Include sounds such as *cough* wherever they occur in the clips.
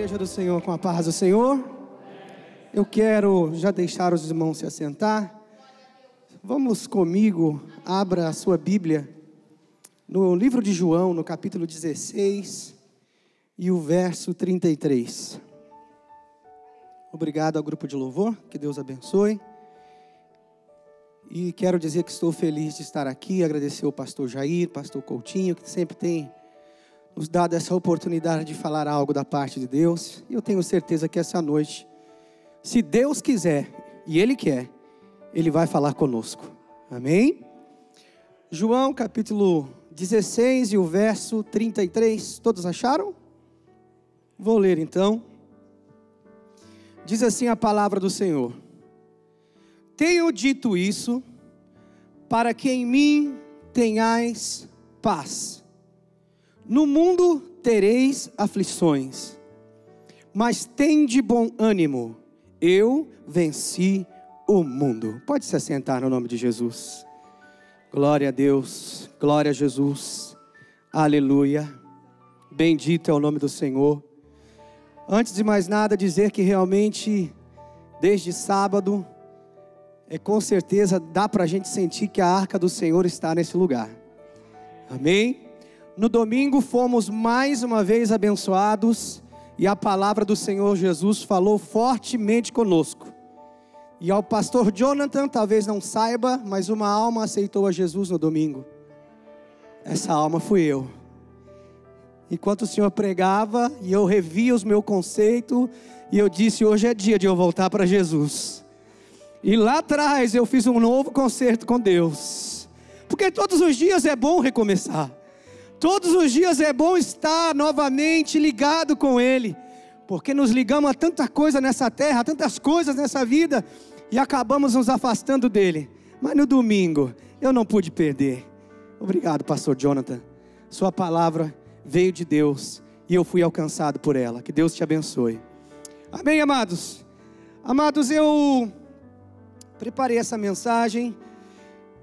igreja do Senhor com a paz do Senhor. Eu quero já deixar os irmãos se assentar. Vamos comigo, abra a sua Bíblia no livro de João, no capítulo 16 e o verso 33. Obrigado ao grupo de louvor, que Deus abençoe. E quero dizer que estou feliz de estar aqui, agradecer ao pastor Jair, pastor Coutinho, que sempre tem nos dado essa oportunidade de falar algo da parte de Deus. E eu tenho certeza que essa noite, se Deus quiser, e Ele quer, Ele vai falar conosco. Amém? João capítulo 16 e o verso 33, todos acharam? Vou ler então. Diz assim a palavra do Senhor: Tenho dito isso, para que em mim tenhais paz. No mundo tereis aflições, mas tende bom ânimo, eu venci o mundo. Pode se assentar no nome de Jesus. Glória a Deus, glória a Jesus, aleluia. Bendito é o nome do Senhor. Antes de mais nada, dizer que realmente, desde sábado, é com certeza dá para a gente sentir que a arca do Senhor está nesse lugar. Amém? No domingo fomos mais uma vez abençoados e a palavra do Senhor Jesus falou fortemente conosco. E ao pastor Jonathan, talvez não saiba, mas uma alma aceitou a Jesus no domingo. Essa alma fui eu enquanto o Senhor pregava e eu revia os meus conceitos e eu disse: hoje é dia de eu voltar para Jesus. E lá atrás eu fiz um novo concerto com Deus, porque todos os dias é bom recomeçar, todos os dias é bom estar novamente ligado com Ele, porque nos ligamos a tanta coisa nessa terra, a tantas coisas nessa vida e acabamos nos afastando dele. Mas no domingo eu não pude perder. Obrigado, Pastor Jonathan. Sua palavra veio de Deus e eu fui alcançado por ela. Que Deus te abençoe. Amém, amados? Amados, eu preparei essa mensagem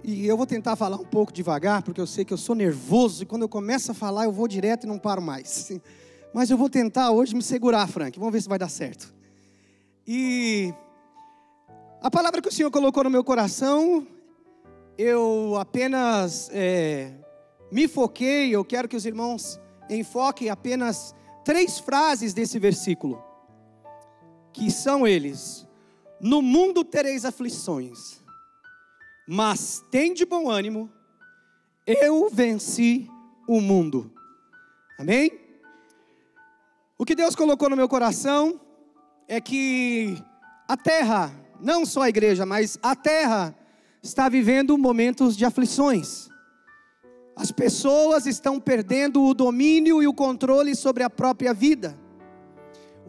e eu vou tentar falar um pouco devagar, porque eu sei que eu sou nervoso e quando eu começo a falar eu vou direto e não paro mais. *laughs* Mas eu vou tentar hoje me segurar, Frank. Vamos ver se vai dar certo. E a palavra que o Senhor colocou no meu coração, eu apenas é, me foquei. Eu quero que os irmãos enfoque apenas três frases desse versículo, que são eles: No mundo tereis aflições, mas tem de bom ânimo, eu venci o mundo. Amém? O que Deus colocou no meu coração é que a terra, não só a igreja, mas a terra, está vivendo momentos de aflições. As pessoas estão perdendo o domínio e o controle sobre a própria vida.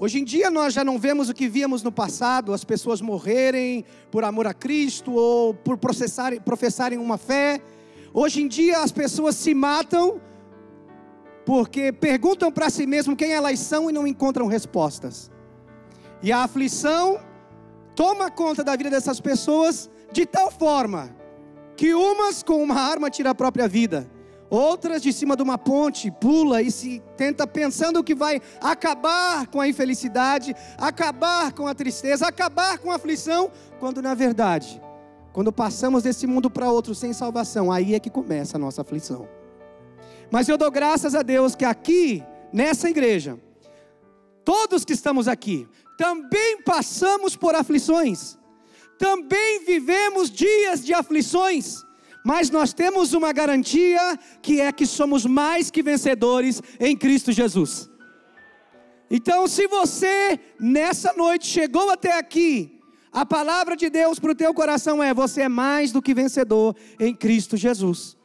Hoje em dia nós já não vemos o que víamos no passado, as pessoas morrerem por amor a Cristo ou por professarem uma fé. Hoje em dia as pessoas se matam porque perguntam para si mesmo quem elas são e não encontram respostas. E a aflição toma conta da vida dessas pessoas de tal forma que umas com uma arma tiram a própria vida, Outras de cima de uma ponte pula e se tenta pensando que vai acabar com a infelicidade, acabar com a tristeza, acabar com a aflição, quando na verdade, quando passamos desse mundo para outro sem salvação, aí é que começa a nossa aflição. Mas eu dou graças a Deus que aqui, nessa igreja, todos que estamos aqui, também passamos por aflições, também vivemos dias de aflições mas nós temos uma garantia que é que somos mais que vencedores em Cristo Jesus. Então, se você nessa noite chegou até aqui, a palavra de Deus para o teu coração é: você é mais do que vencedor em Cristo Jesus.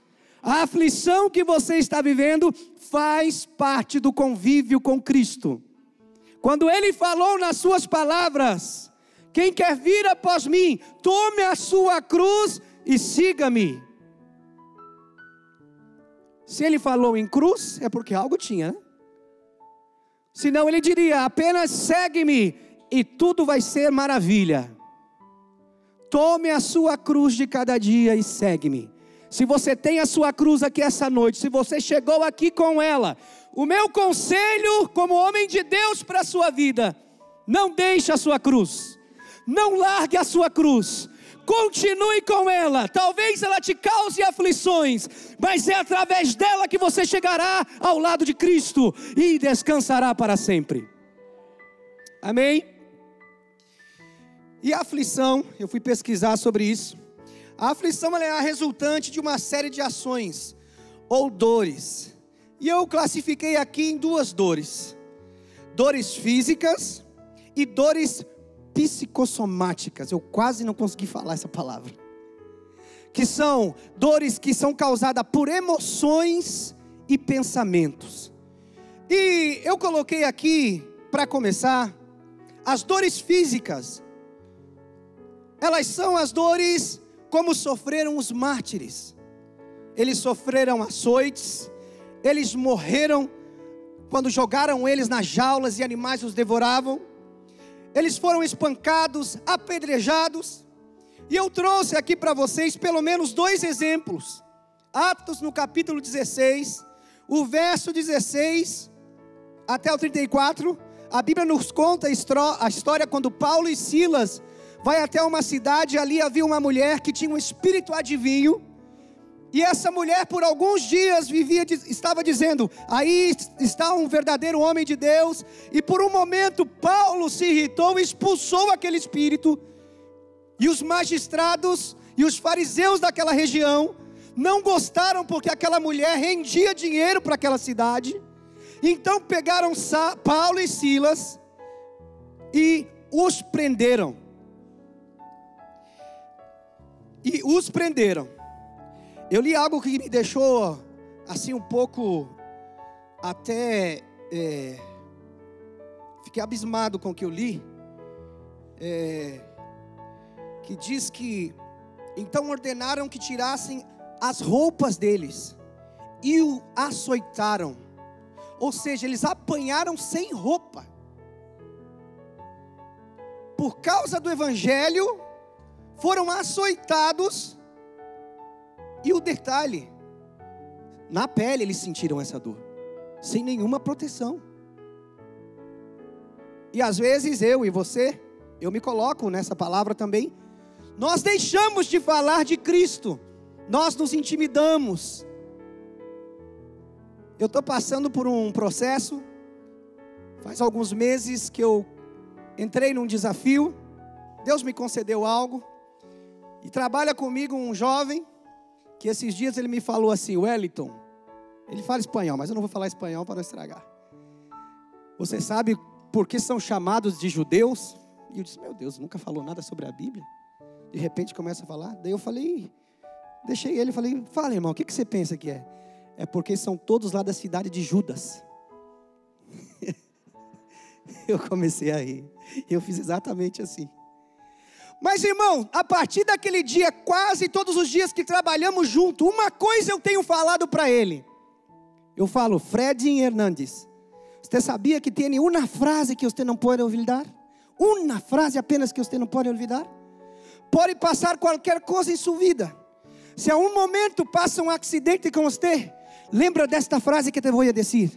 A aflição que você está vivendo faz parte do convívio com Cristo. Quando ele falou nas suas palavras: Quem quer vir após mim, tome a sua cruz e siga-me. Se ele falou em cruz, é porque algo tinha, né? Senão ele diria: apenas segue-me e tudo vai ser maravilha. Tome a sua cruz de cada dia e segue-me. se você tem a sua cruz aqui essa noite, se você chegou aqui com ela, o meu conselho como homem de Deus para a sua vida, não deixe a sua cruz. Não largue a sua cruz. Continue com ela. Talvez ela te cause aflições, mas é através dela que você chegará ao lado de Cristo e descansará para sempre. Amém? E a aflição, eu fui pesquisar sobre isso. A aflição é a resultante de uma série de ações ou dores. E eu classifiquei aqui em duas dores: dores físicas e dores psicossomáticas. Eu quase não consegui falar essa palavra. Que são dores que são causadas por emoções e pensamentos. E eu coloquei aqui, para começar, as dores físicas. Elas são as dores como sofreram os mártires. Eles sofreram açoites, eles morreram quando jogaram eles nas jaulas e animais os devoravam eles foram espancados, apedrejados. E eu trouxe aqui para vocês pelo menos dois exemplos. Atos no capítulo 16, o verso 16 até o 34. A Bíblia nos conta a história quando Paulo e Silas vai até uma cidade, ali havia uma mulher que tinha um espírito adivinho e essa mulher, por alguns dias, vivia, estava dizendo: aí está um verdadeiro homem de Deus. E por um momento, Paulo se irritou, expulsou aquele espírito. E os magistrados e os fariseus daquela região não gostaram porque aquela mulher rendia dinheiro para aquela cidade. Então pegaram Paulo e Silas e os prenderam. E os prenderam. Eu li algo que me deixou assim um pouco até é, fiquei abismado com o que eu li. É, que diz que então ordenaram que tirassem as roupas deles e o açoitaram. Ou seja, eles apanharam sem roupa. Por causa do evangelho, foram açoitados e o detalhe, na pele eles sentiram essa dor, sem nenhuma proteção. E às vezes eu e você, eu me coloco nessa palavra também, nós deixamos de falar de Cristo, nós nos intimidamos. Eu estou passando por um processo, faz alguns meses que eu entrei num desafio, Deus me concedeu algo, e trabalha comigo um jovem que esses dias ele me falou assim, Wellington, ele fala espanhol, mas eu não vou falar espanhol para não estragar. Você sabe por que são chamados de judeus? E eu disse, meu Deus, nunca falou nada sobre a Bíblia. De repente começa a falar. Daí eu falei, deixei ele, falei, fala irmão, o que, que você pensa que é? É porque são todos lá da cidade de Judas. *laughs* eu comecei a rir. Eu fiz exatamente assim. Mas irmão, a partir daquele dia, quase todos os dias que trabalhamos junto, uma coisa eu tenho falado para ele. Eu falo, Fred Hernandes, você sabia que tem uma frase que você não pode olvidar? Uma frase apenas que você não pode olvidar? Pode passar qualquer coisa em sua vida. Se a um momento passa um acidente com você, lembra desta frase que te vou dizer.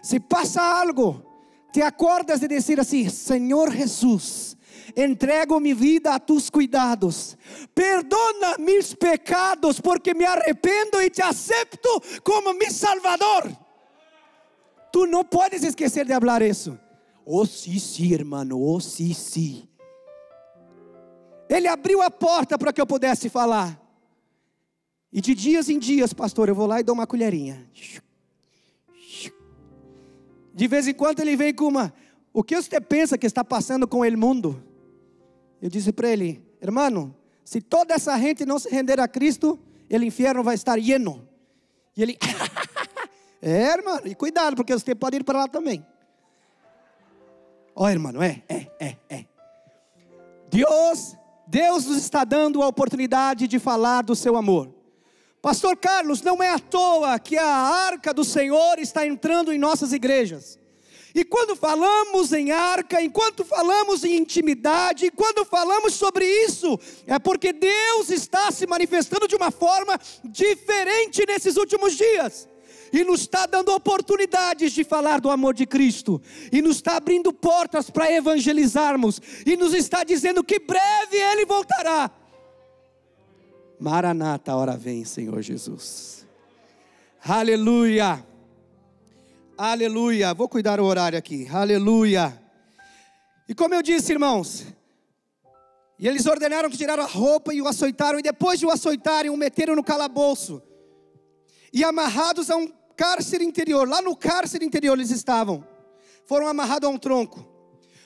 Se passa algo, te acordas de dizer assim: Senhor Jesus, entrego mi vida a tus cuidados. Perdona mis pecados porque me arrependo y te acepto como mi Salvador. Tú no puedes esquecer de hablar eso. Oh, sim, sim, hermano, oh, sim, sim. Ele abriu a porta para que eu pudesse falar. E de dias em dias, pastor, eu vou lá e dou uma colherinha. De vez em quando ele vem com uma. O que você pensa que está passando com o mundo? Eu disse para ele, irmão, se toda essa gente não se render a Cristo, o inferno vai estar lleno. E ele, *laughs* é, irmão, e cuidado, porque você pode ir para lá também. Ó, oh, irmão, é, é, é, é. Deus, Deus nos está dando a oportunidade de falar do seu amor. Pastor Carlos, não é à toa que a arca do Senhor está entrando em nossas igrejas. E quando falamos em arca, enquanto falamos em intimidade, quando falamos sobre isso, é porque Deus está se manifestando de uma forma diferente nesses últimos dias. E nos está dando oportunidades de falar do amor de Cristo, e nos está abrindo portas para evangelizarmos, e nos está dizendo que breve Ele voltará. Maranata, hora vem, Senhor Jesus. Aleluia. Aleluia. Vou cuidar o horário aqui. Aleluia. E como eu disse, irmãos, e eles ordenaram que tiraram a roupa e o açoitaram, e depois de o açoitarem, o meteram no calabouço. E amarrados a um cárcere interior, lá no cárcere interior eles estavam. Foram amarrados a um tronco.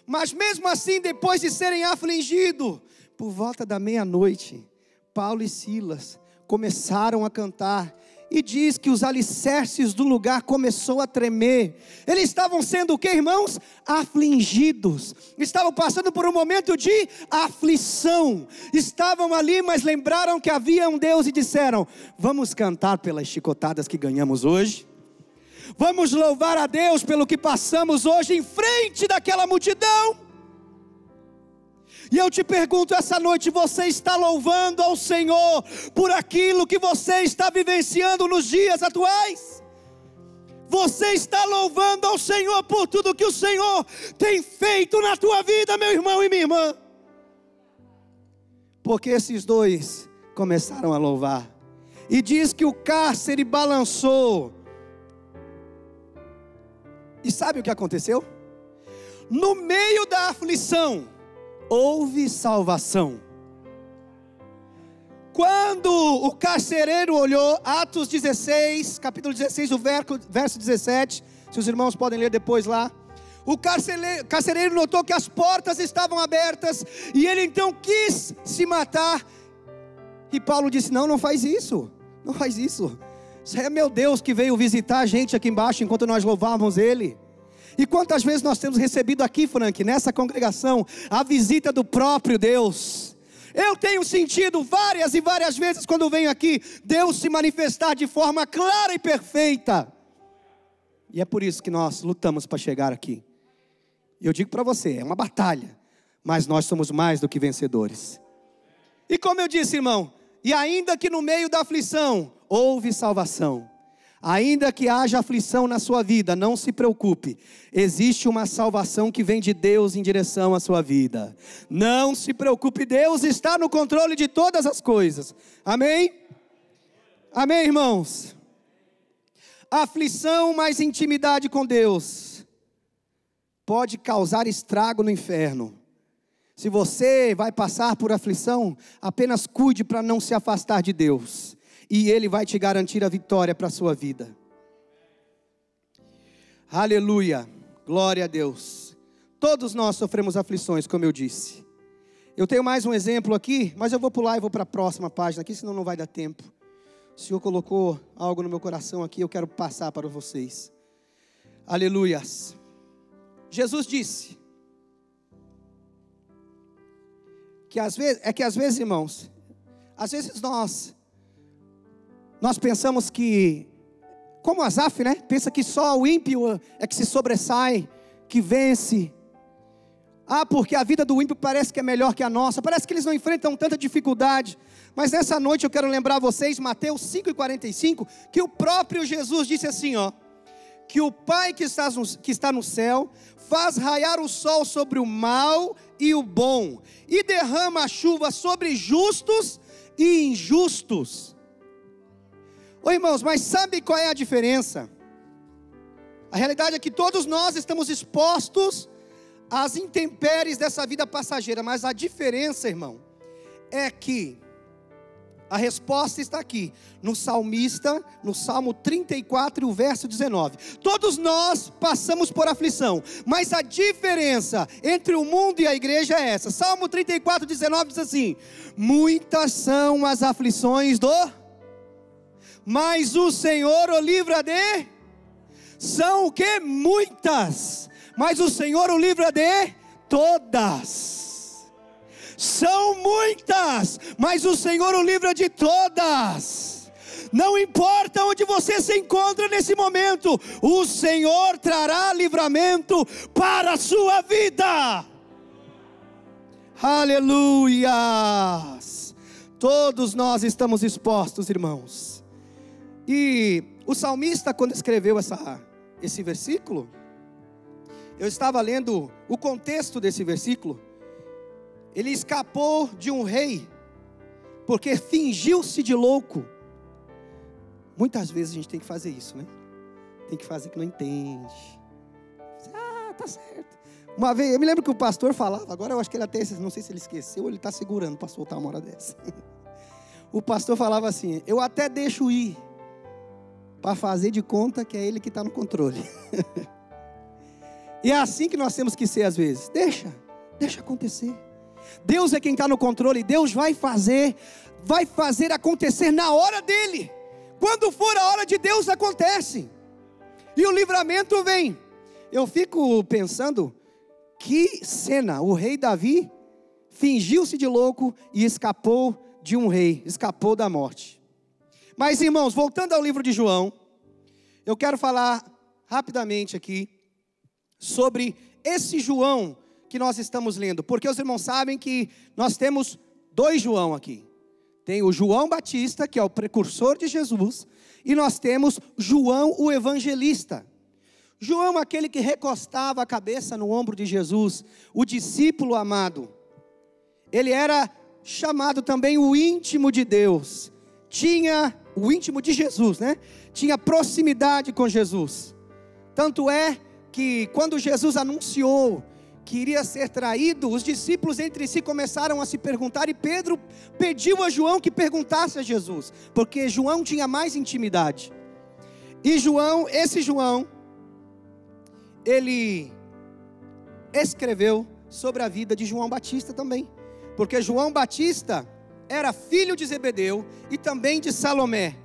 Mas mesmo assim, depois de serem afligidos, por volta da meia-noite, Paulo e Silas começaram a cantar e diz que os alicerces do lugar começou a tremer. Eles estavam sendo o que, irmãos? Afligidos. Estavam passando por um momento de aflição. Estavam ali, mas lembraram que havia um Deus e disseram: "Vamos cantar pelas chicotadas que ganhamos hoje?" Vamos louvar a Deus pelo que passamos hoje em frente daquela multidão. E eu te pergunto essa noite: você está louvando ao Senhor por aquilo que você está vivenciando nos dias atuais? Você está louvando ao Senhor por tudo que o Senhor tem feito na tua vida, meu irmão e minha irmã? Porque esses dois começaram a louvar. E diz que o cárcere balançou. E sabe o que aconteceu? No meio da aflição, houve salvação. Quando o carcereiro olhou, Atos 16, capítulo 16, o verso 17, se os irmãos podem ler depois lá. O carcereiro, notou que as portas estavam abertas e ele então quis se matar. E Paulo disse: Não, não faz isso, não faz isso. Isso é meu Deus que veio visitar a gente aqui embaixo enquanto nós louvávamos Ele. E quantas vezes nós temos recebido aqui, Frank, nessa congregação, a visita do próprio Deus? Eu tenho sentido várias e várias vezes quando venho aqui, Deus se manifestar de forma clara e perfeita. E é por isso que nós lutamos para chegar aqui. Eu digo para você, é uma batalha, mas nós somos mais do que vencedores. E como eu disse, irmão, e ainda que no meio da aflição houve salvação. Ainda que haja aflição na sua vida, não se preocupe. Existe uma salvação que vem de Deus em direção à sua vida. Não se preocupe, Deus está no controle de todas as coisas. Amém? Amém, irmãos? Aflição mais intimidade com Deus pode causar estrago no inferno. Se você vai passar por aflição, apenas cuide para não se afastar de Deus e Ele vai te garantir a vitória para a sua vida. Aleluia, glória a Deus. Todos nós sofremos aflições, como eu disse. Eu tenho mais um exemplo aqui, mas eu vou pular e vou para a próxima página aqui, senão não vai dar tempo. O Senhor colocou algo no meu coração aqui, eu quero passar para vocês. Aleluias. Jesus disse que às vezes, é que às vezes, irmãos, às vezes nós nós pensamos que, como Asaf, né? Pensa que só o ímpio é que se sobressai, que vence. Ah, porque a vida do ímpio parece que é melhor que a nossa, parece que eles não enfrentam tanta dificuldade. Mas nessa noite eu quero lembrar vocês, Mateus 5,45, que o próprio Jesus disse assim: ó, que o Pai que está, no, que está no céu faz raiar o sol sobre o mal e o bom, e derrama a chuva sobre justos e injustos. Ô irmãos, mas sabe qual é a diferença? A realidade é que todos nós estamos expostos às intempéries dessa vida passageira, mas a diferença, irmão, é que a resposta está aqui, no salmista, no Salmo 34, o verso 19. Todos nós passamos por aflição, mas a diferença entre o mundo e a igreja é essa. Salmo 34, 19 diz assim: Muitas são as aflições do mas o Senhor o livra de são o que muitas, mas o Senhor o livra de todas. São muitas, mas o Senhor o livra de todas. Não importa onde você se encontra nesse momento, o Senhor trará livramento para a sua vida. Aleluia! Todos nós estamos expostos, irmãos. E o salmista, quando escreveu essa, esse versículo, eu estava lendo o contexto desse versículo. Ele escapou de um rei, porque fingiu-se de louco. Muitas vezes a gente tem que fazer isso, né? Tem que fazer que não entende. Ah, tá certo. Uma vez, eu me lembro que o pastor falava, agora eu acho que ele até, não sei se ele esqueceu ou ele está segurando para soltar uma hora dessa. *laughs* O pastor falava assim: Eu até deixo ir, para fazer de conta que é ele que está no controle. *laughs* e é assim que nós temos que ser às vezes. Deixa, deixa acontecer. Deus é quem está no controle, Deus vai fazer, vai fazer acontecer na hora dele. Quando for a hora de Deus, acontece. E o livramento vem. Eu fico pensando que cena, o rei Davi fingiu-se de louco e escapou de um rei, escapou da morte. Mas irmãos, voltando ao livro de João, eu quero falar rapidamente aqui sobre esse João que nós estamos lendo, porque os irmãos sabem que nós temos dois João aqui. Tem o João Batista, que é o precursor de Jesus, e nós temos João o evangelista. João, aquele que recostava a cabeça no ombro de Jesus, o discípulo amado. Ele era chamado também o íntimo de Deus. Tinha o íntimo de Jesus, né? Tinha proximidade com Jesus. Tanto é que quando Jesus anunciou que iria ser traído, os discípulos entre si começaram a se perguntar e Pedro pediu a João que perguntasse a Jesus, porque João tinha mais intimidade. E João, esse João, ele escreveu sobre a vida de João Batista também, porque João Batista era filho de Zebedeu e também de Salomé.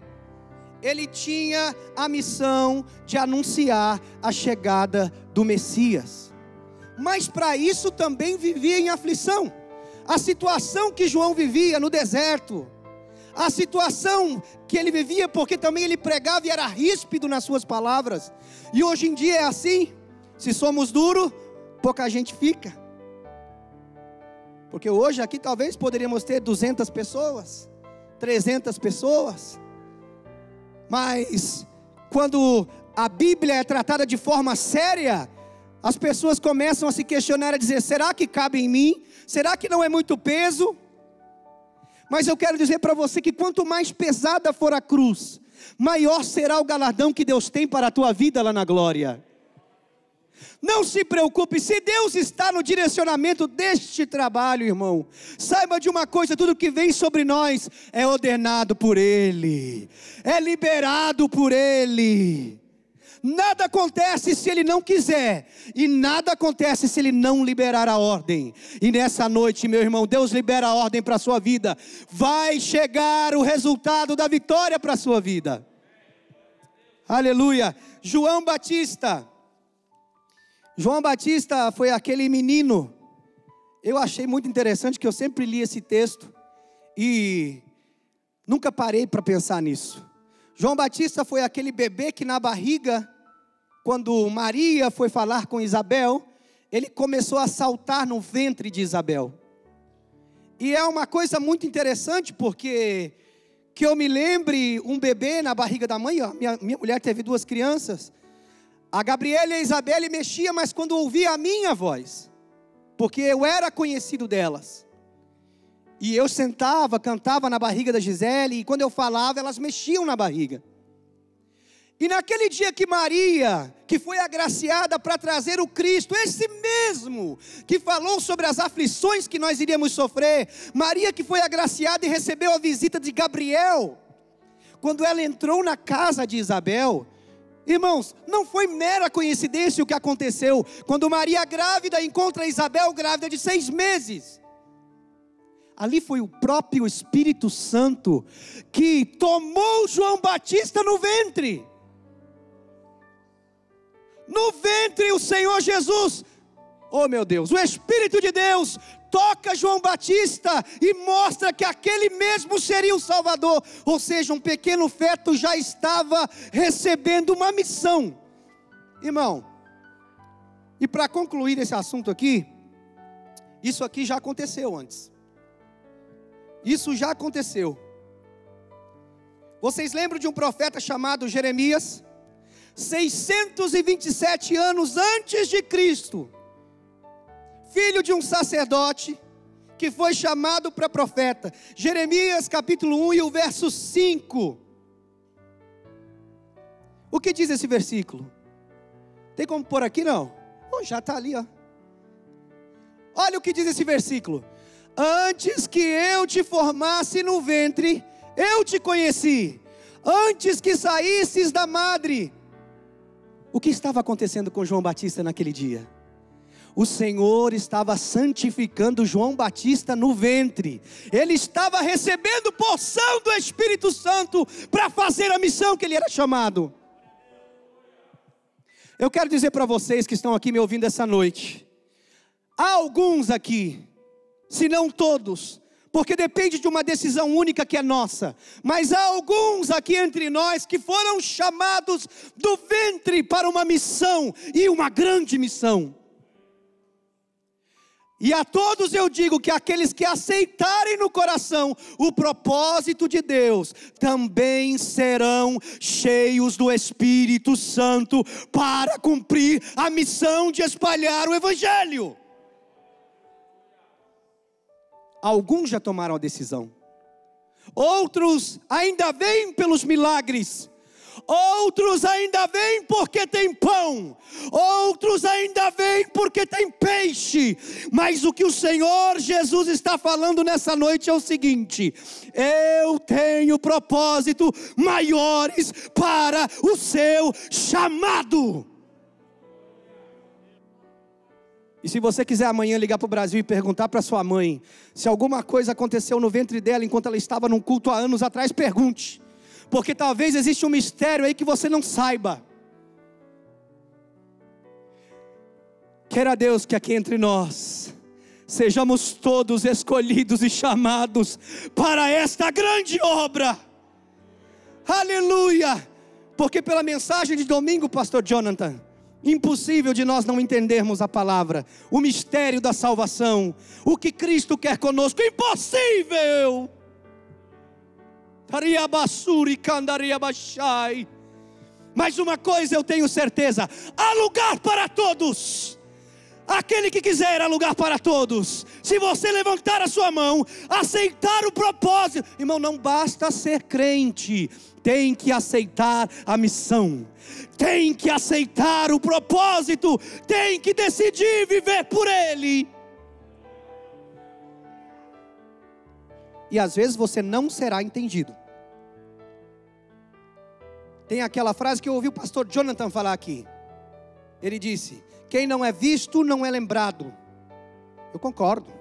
Ele tinha a missão de anunciar a chegada do Messias, mas para isso também vivia em aflição. A situação que João vivia no deserto, a situação que ele vivia, porque também ele pregava e era ríspido nas suas palavras, e hoje em dia é assim. Se somos duros, pouca gente fica. Porque hoje aqui talvez poderíamos ter 200 pessoas, 300 pessoas. Mas quando a Bíblia é tratada de forma séria, as pessoas começam a se questionar, a dizer: será que cabe em mim? Será que não é muito peso? Mas eu quero dizer para você que quanto mais pesada for a cruz, maior será o galardão que Deus tem para a tua vida lá na glória. Não se preocupe, se Deus está no direcionamento deste trabalho, irmão, saiba de uma coisa: tudo que vem sobre nós é ordenado por Ele, é liberado por Ele. Nada acontece se Ele não quiser, e nada acontece se Ele não liberar a ordem. E nessa noite, meu irmão, Deus libera a ordem para a sua vida, vai chegar o resultado da vitória para a sua vida. Aleluia. João Batista João Batista foi aquele menino. Eu achei muito interessante que eu sempre li esse texto e nunca parei para pensar nisso. João Batista foi aquele bebê que na barriga, quando Maria foi falar com Isabel, ele começou a saltar no ventre de Isabel. E é uma coisa muito interessante porque que eu me lembre um bebê na barriga da mãe, minha, minha mulher teve duas crianças, a Gabriela e a Isabelle mexia, mas quando ouvia a minha voz, porque eu era conhecido delas. E eu sentava, cantava na barriga da Gisele, e quando eu falava, elas mexiam na barriga. E naquele dia que Maria, que foi agraciada para trazer o Cristo, esse mesmo que falou sobre as aflições que nós iríamos sofrer, Maria que foi agraciada e recebeu a visita de Gabriel, quando ela entrou na casa de Isabel, Irmãos, não foi mera coincidência o que aconteceu quando Maria grávida encontra Isabel grávida de seis meses. Ali foi o próprio Espírito Santo que tomou João Batista no ventre. No ventre o Senhor Jesus Oh meu Deus, o Espírito de Deus toca João Batista e mostra que aquele mesmo seria o Salvador, ou seja, um pequeno feto já estava recebendo uma missão. Irmão, e para concluir esse assunto aqui, isso aqui já aconteceu antes. Isso já aconteceu. Vocês lembram de um profeta chamado Jeremias? 627 anos antes de Cristo, filho de um sacerdote, que foi chamado para profeta. Jeremias capítulo 1 e o verso 5. O que diz esse versículo? Tem como pôr aqui não? Oh, já está ali, ó. Olha o que diz esse versículo: Antes que eu te formasse no ventre, eu te conheci. Antes que saísses da madre. O que estava acontecendo com João Batista naquele dia? O Senhor estava santificando João Batista no ventre. Ele estava recebendo porção do Espírito Santo para fazer a missão que ele era chamado. Eu quero dizer para vocês que estão aqui me ouvindo essa noite, Há alguns aqui, se não todos, porque depende de uma decisão única que é nossa, mas há alguns aqui entre nós que foram chamados do ventre para uma missão e uma grande missão. E a todos eu digo que aqueles que aceitarem no coração o propósito de Deus, também serão cheios do Espírito Santo para cumprir a missão de espalhar o Evangelho. Alguns já tomaram a decisão, outros ainda vêm pelos milagres, outros ainda vêm porque tem pão, outros ainda vêm porque tem peixe, mas o que o Senhor Jesus está falando nessa noite é o seguinte: eu tenho propósito maiores para o seu chamado. E se você quiser amanhã ligar para o Brasil e perguntar para sua mãe se alguma coisa aconteceu no ventre dela enquanto ela estava num culto há anos atrás, pergunte. Porque talvez exista um mistério aí que você não saiba. Queira Deus que aqui entre nós sejamos todos escolhidos e chamados para esta grande obra. Aleluia! Porque pela mensagem de domingo, pastor Jonathan, Impossível de nós não entendermos a palavra, o mistério da salvação, o que Cristo quer conosco, impossível. Mas uma coisa eu tenho certeza: há lugar para todos. Aquele que quiser há lugar para todos. Se você levantar a sua mão, aceitar o propósito, irmão, não basta ser crente, tem que aceitar a missão, tem que aceitar o propósito, tem que decidir viver por Ele. E às vezes você não será entendido. Tem aquela frase que eu ouvi o pastor Jonathan falar aqui. Ele disse: Quem não é visto não é lembrado. Eu concordo,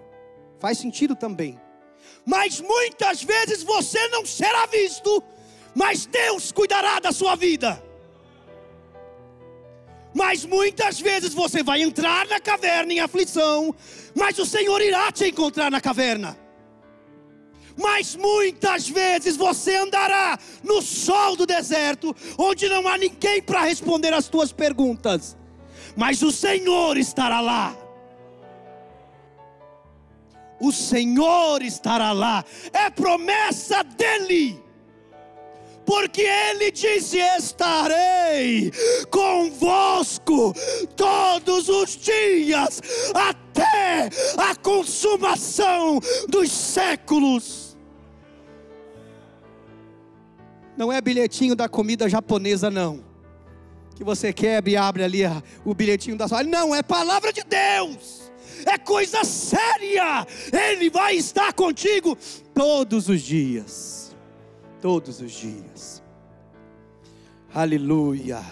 faz sentido também. Mas muitas vezes você não será visto mas Deus cuidará da sua vida. Mas muitas vezes você vai entrar na caverna em aflição, mas o Senhor irá te encontrar na caverna. Mas muitas vezes você andará no sol do deserto, onde não há ninguém para responder as tuas perguntas, mas o Senhor estará lá. O Senhor estará lá, é promessa dEle porque ele disse: Estarei convosco todos os dias, até a consumação dos séculos. Não é bilhetinho da comida japonesa, não. Que você quebra e abre ali o bilhetinho da sua. Não, é palavra de Deus. É coisa séria. Ele vai estar contigo todos os dias todos os dias. Aleluia,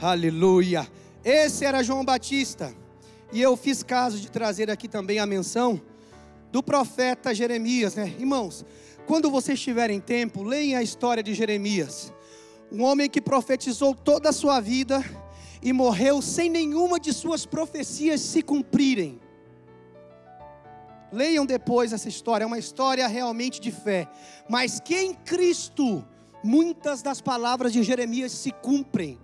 aleluia. Esse era João Batista, e eu fiz caso de trazer aqui também a menção do profeta Jeremias, né? Irmãos, quando vocês tiverem tempo, leiam a história de Jeremias, um homem que profetizou toda a sua vida e morreu sem nenhuma de suas profecias se cumprirem. Leiam depois essa história, é uma história realmente de fé. Mas que em Cristo muitas das palavras de Jeremias se cumprem.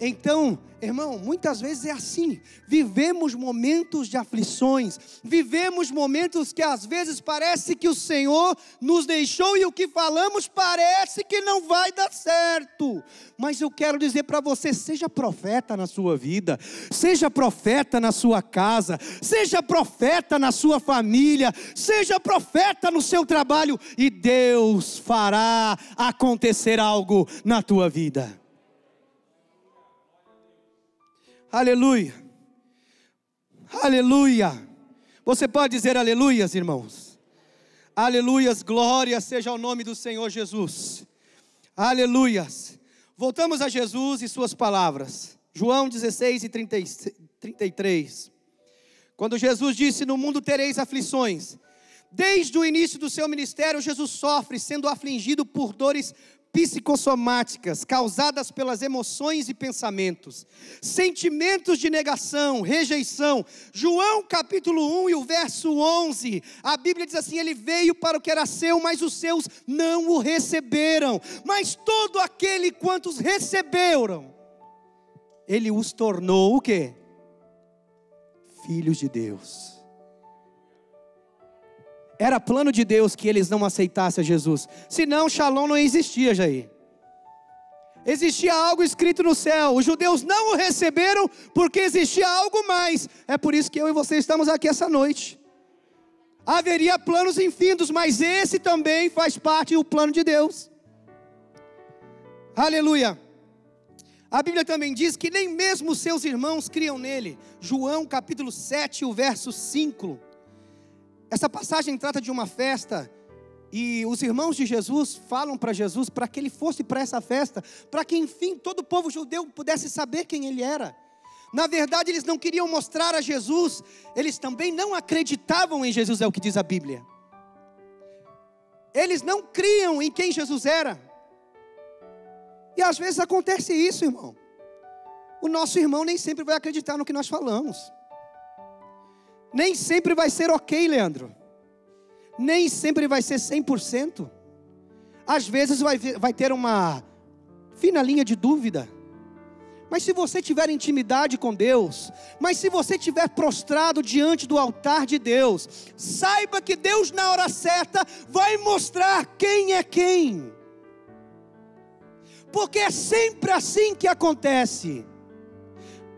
Então, irmão, muitas vezes é assim. Vivemos momentos de aflições, vivemos momentos que às vezes parece que o Senhor nos deixou e o que falamos parece que não vai dar certo. Mas eu quero dizer para você: seja profeta na sua vida, seja profeta na sua casa, seja profeta na sua família, seja profeta no seu trabalho, e Deus fará acontecer algo na tua vida. Aleluia. Aleluia. Você pode dizer aleluias, irmãos? Aleluias, glória seja o nome do Senhor Jesus. Aleluias. Voltamos a Jesus e suas palavras. João 16 e 33. Quando Jesus disse: No mundo tereis aflições. Desde o início do seu ministério, Jesus sofre, sendo afligido por dores psicossomáticas causadas pelas emoções e pensamentos, sentimentos de negação, rejeição. João capítulo 1 e o verso 11, a Bíblia diz assim: Ele veio para o que era seu, mas os seus não o receberam. Mas todo aquele quantos receberam, Ele os tornou o quê? Filhos de Deus. Era plano de Deus que eles não aceitassem Jesus. Senão, Shalom não existia, Jair. Existia algo escrito no céu. Os judeus não o receberam porque existia algo mais. É por isso que eu e você estamos aqui essa noite. Haveria planos infindos, mas esse também faz parte do plano de Deus. Aleluia. A Bíblia também diz que nem mesmo seus irmãos criam nele. João capítulo 7, o verso 5. Essa passagem trata de uma festa e os irmãos de Jesus falam para Jesus para que ele fosse para essa festa, para que enfim todo o povo judeu pudesse saber quem ele era. Na verdade, eles não queriam mostrar a Jesus, eles também não acreditavam em Jesus, é o que diz a Bíblia. Eles não criam em quem Jesus era. E às vezes acontece isso, irmão. O nosso irmão nem sempre vai acreditar no que nós falamos. Nem sempre vai ser ok, Leandro. Nem sempre vai ser 100%. Às vezes vai, vai ter uma fina linha de dúvida. Mas se você tiver intimidade com Deus, mas se você estiver prostrado diante do altar de Deus, saiba que Deus, na hora certa, vai mostrar quem é quem. Porque é sempre assim que acontece.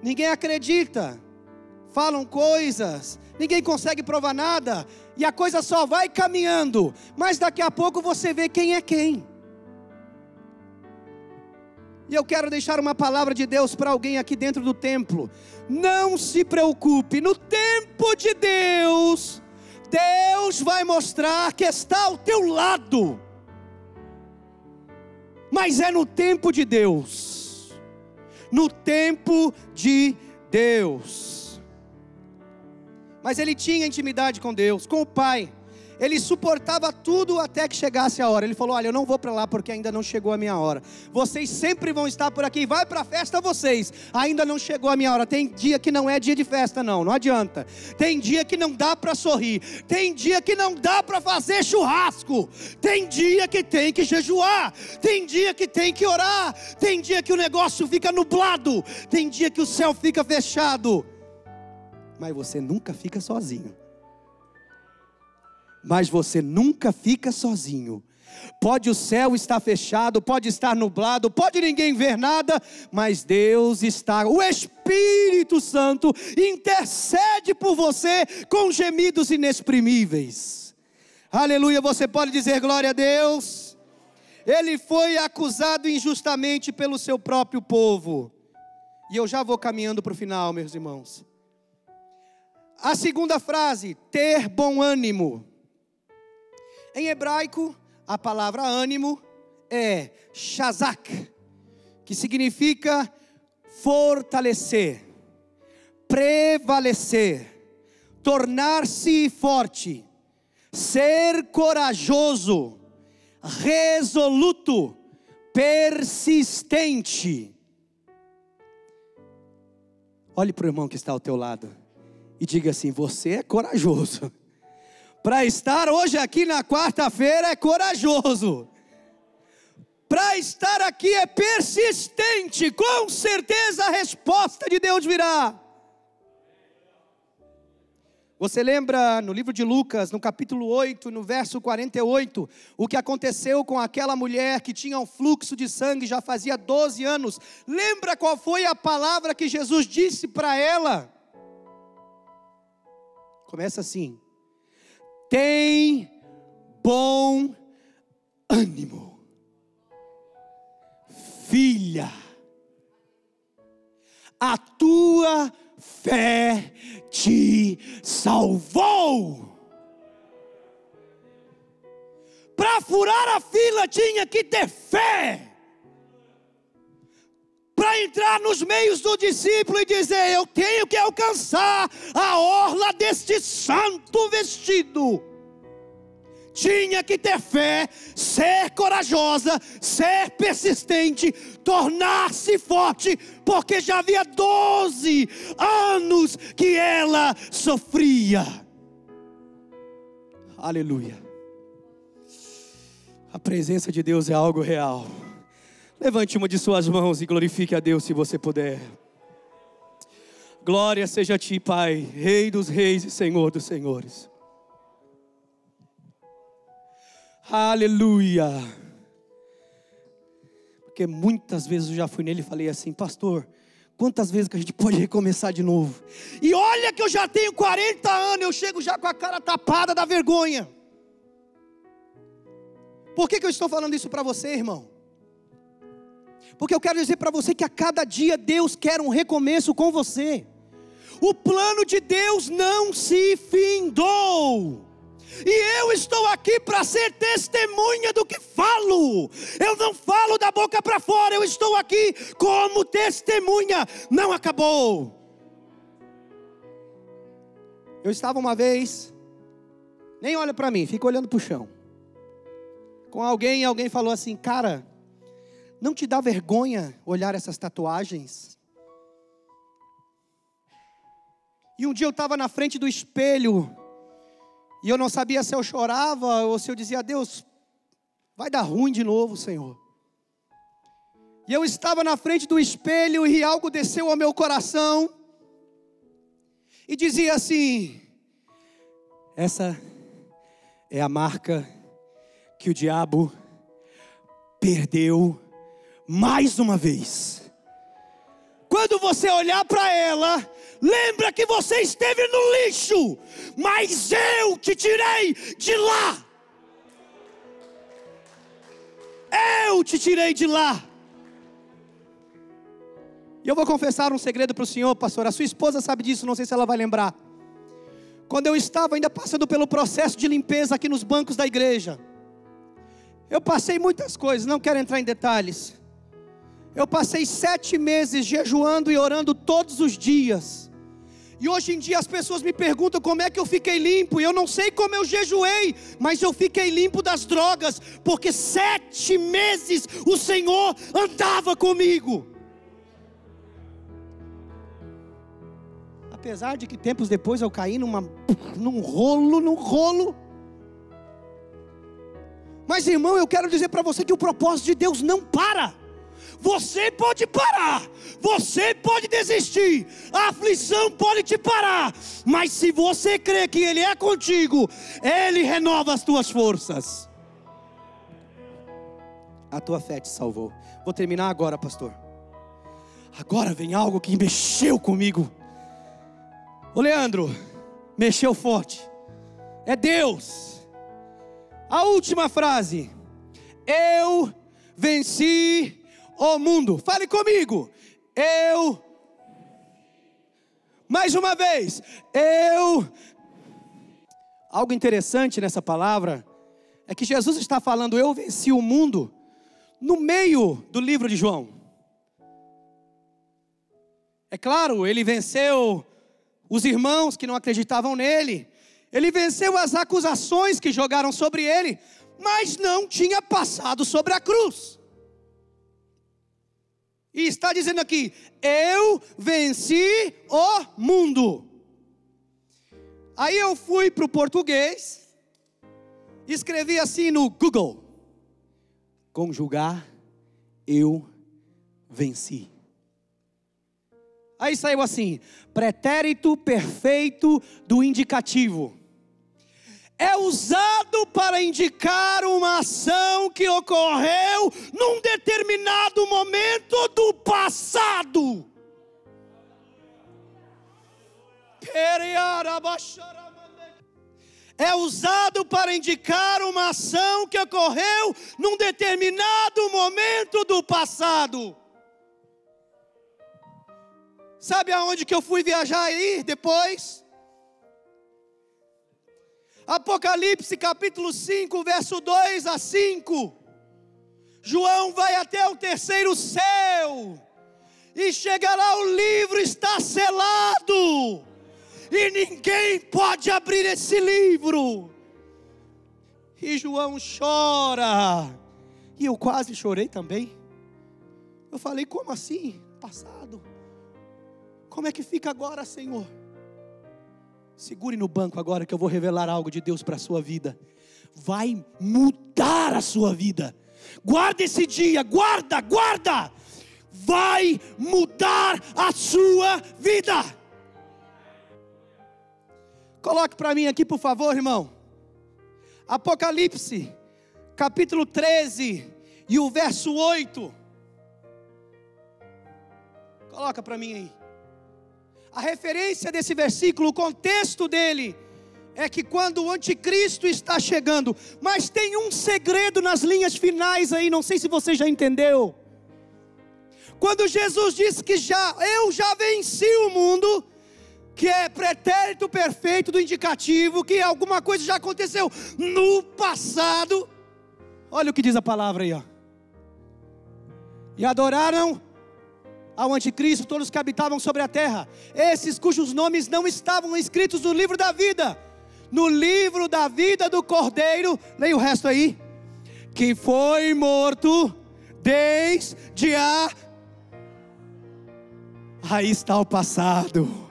Ninguém acredita, falam coisas, ninguém consegue provar nada, e a coisa só vai caminhando, mas daqui a pouco você vê quem é quem. E eu quero deixar uma palavra de Deus para alguém aqui dentro do templo. Não se preocupe, no tempo de Deus, Deus vai mostrar que está ao teu lado. Mas é no tempo de Deus. No tempo de Deus mas ele tinha intimidade com Deus, com o Pai. Ele suportava tudo até que chegasse a hora. Ele falou: Olha, eu não vou para lá porque ainda não chegou a minha hora. Vocês sempre vão estar por aqui. Vai para a festa vocês. Ainda não chegou a minha hora. Tem dia que não é dia de festa, não. Não adianta. Tem dia que não dá para sorrir. Tem dia que não dá para fazer churrasco. Tem dia que tem que jejuar. Tem dia que tem que orar. Tem dia que o negócio fica nublado. Tem dia que o céu fica fechado mas você nunca fica sozinho. Mas você nunca fica sozinho. Pode o céu estar fechado, pode estar nublado, pode ninguém ver nada, mas Deus está, o Espírito Santo intercede por você com gemidos inexprimíveis. Aleluia, você pode dizer glória a Deus. Ele foi acusado injustamente pelo seu próprio povo. E eu já vou caminhando para o final, meus irmãos. A segunda frase, ter bom ânimo. Em hebraico, a palavra ânimo é shazak, que significa fortalecer, prevalecer, tornar-se forte, ser corajoso, resoluto, persistente. Olhe para o irmão que está ao teu lado e diga assim: Você é corajoso. *laughs* Para estar hoje aqui na quarta-feira é corajoso. Para estar aqui é persistente. Com certeza a resposta de Deus virá. Você lembra no livro de Lucas, no capítulo 8, no verso 48, o que aconteceu com aquela mulher que tinha um fluxo de sangue já fazia 12 anos? Lembra qual foi a palavra que Jesus disse para ela? Começa assim: Tem bom ânimo, filha, a tua fé te salvou. Para furar a fila tinha que ter fé. Para entrar nos meios do discípulo e dizer: Eu tenho que alcançar a orla deste santo vestido tinha que ter fé, ser corajosa, ser persistente, tornar-se forte, porque já havia 12 anos que ela sofria. Aleluia. A presença de Deus é algo real. Levante uma de suas mãos e glorifique a Deus se você puder. Glória seja a ti, Pai, Rei dos reis e Senhor dos senhores. Aleluia. Porque muitas vezes eu já fui nele e falei assim, pastor, quantas vezes que a gente pode recomeçar de novo? E olha que eu já tenho 40 anos, eu chego já com a cara tapada da vergonha. Por que, que eu estou falando isso para você, irmão? Porque eu quero dizer para você que a cada dia Deus quer um recomeço com você. O plano de Deus não se findou. E eu estou aqui para ser testemunha do que falo. Eu não falo da boca para fora, eu estou aqui como testemunha. Não acabou. Eu estava uma vez, nem olha para mim, fica olhando para o chão. Com alguém, alguém falou assim: Cara, não te dá vergonha olhar essas tatuagens? E um dia eu estava na frente do espelho, e eu não sabia se eu chorava ou se eu dizia, Deus, vai dar ruim de novo, Senhor. E eu estava na frente do espelho e algo desceu ao meu coração e dizia assim: essa é a marca que o diabo perdeu mais uma vez. Quando você olhar para ela, Lembra que você esteve no lixo, mas eu te tirei de lá. Eu te tirei de lá. E eu vou confessar um segredo para o senhor, pastor. A sua esposa sabe disso, não sei se ela vai lembrar. Quando eu estava ainda passando pelo processo de limpeza aqui nos bancos da igreja, eu passei muitas coisas, não quero entrar em detalhes. Eu passei sete meses jejuando e orando todos os dias. E hoje em dia as pessoas me perguntam como é que eu fiquei limpo. E eu não sei como eu jejuei, mas eu fiquei limpo das drogas, porque sete meses o Senhor andava comigo. Apesar de que tempos depois eu caí numa, num rolo, num rolo. Mas irmão, eu quero dizer para você que o propósito de Deus não para. Você pode parar, você pode desistir, a aflição pode te parar, mas se você crê que Ele é contigo, Ele renova as tuas forças. A tua fé te salvou. Vou terminar agora, pastor. Agora vem algo que mexeu comigo. Ô Leandro, mexeu forte. É Deus. A última frase. Eu venci o mundo. Fale comigo. Eu. Mais uma vez. Eu. Algo interessante nessa palavra é que Jesus está falando, eu venci o mundo, no meio do livro de João. É claro, ele venceu os irmãos que não acreditavam nele, ele venceu as acusações que jogaram sobre ele, mas não tinha passado sobre a cruz. E está dizendo aqui: Eu venci o mundo. Aí eu fui para o português, escrevi assim no Google: Conjugar, eu venci. Aí saiu assim: pretérito perfeito do indicativo é usado para indicar uma ação que ocorreu num determinado momento do passado. É usado para indicar uma ação que ocorreu num determinado momento do passado. Sabe aonde que eu fui viajar aí depois? Apocalipse capítulo 5, verso 2 a 5. João vai até o terceiro céu, e chegará o livro, está selado, e ninguém pode abrir esse livro. E João chora, e eu quase chorei também. Eu falei, como assim? Passado. Como é que fica agora, Senhor? Segure no banco agora que eu vou revelar algo de Deus para a sua vida. Vai mudar a sua vida. Guarda esse dia, guarda, guarda. Vai mudar a sua vida. Coloque para mim aqui, por favor, irmão. Apocalipse, capítulo 13 e o verso 8. Coloca para mim aí. A referência desse versículo, o contexto dele, é que quando o anticristo está chegando, mas tem um segredo nas linhas finais aí, não sei se você já entendeu. Quando Jesus disse que já eu já venci o mundo, que é pretérito perfeito do indicativo, que alguma coisa já aconteceu no passado. Olha o que diz a palavra aí, ó. E adoraram ao anticristo, todos que habitavam sobre a terra, esses cujos nomes não estavam escritos no livro da vida, no livro da vida do Cordeiro, leia o resto aí, que foi morto desde a. Aí está o passado.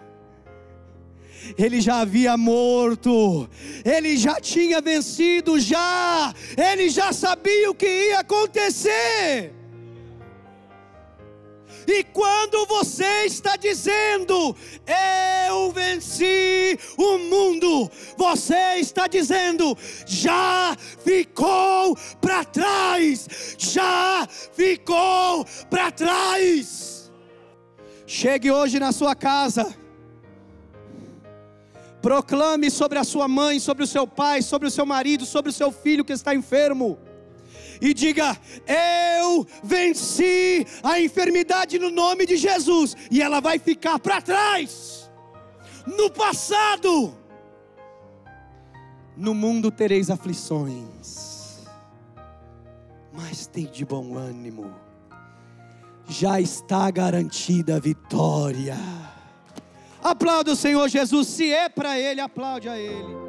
Ele já havia morto, ele já tinha vencido, já, ele já sabia o que ia acontecer. E quando você está dizendo, eu venci o mundo, você está dizendo, já ficou para trás, já ficou para trás. Chegue hoje na sua casa, proclame sobre a sua mãe, sobre o seu pai, sobre o seu marido, sobre o seu filho que está enfermo e diga: Eu venci a enfermidade no nome de Jesus, e ela vai ficar para trás. No passado, no mundo tereis aflições, mas tem de bom ânimo, já está garantida a vitória. Aplauda o Senhor Jesus, se é para Ele, aplaude a Ele.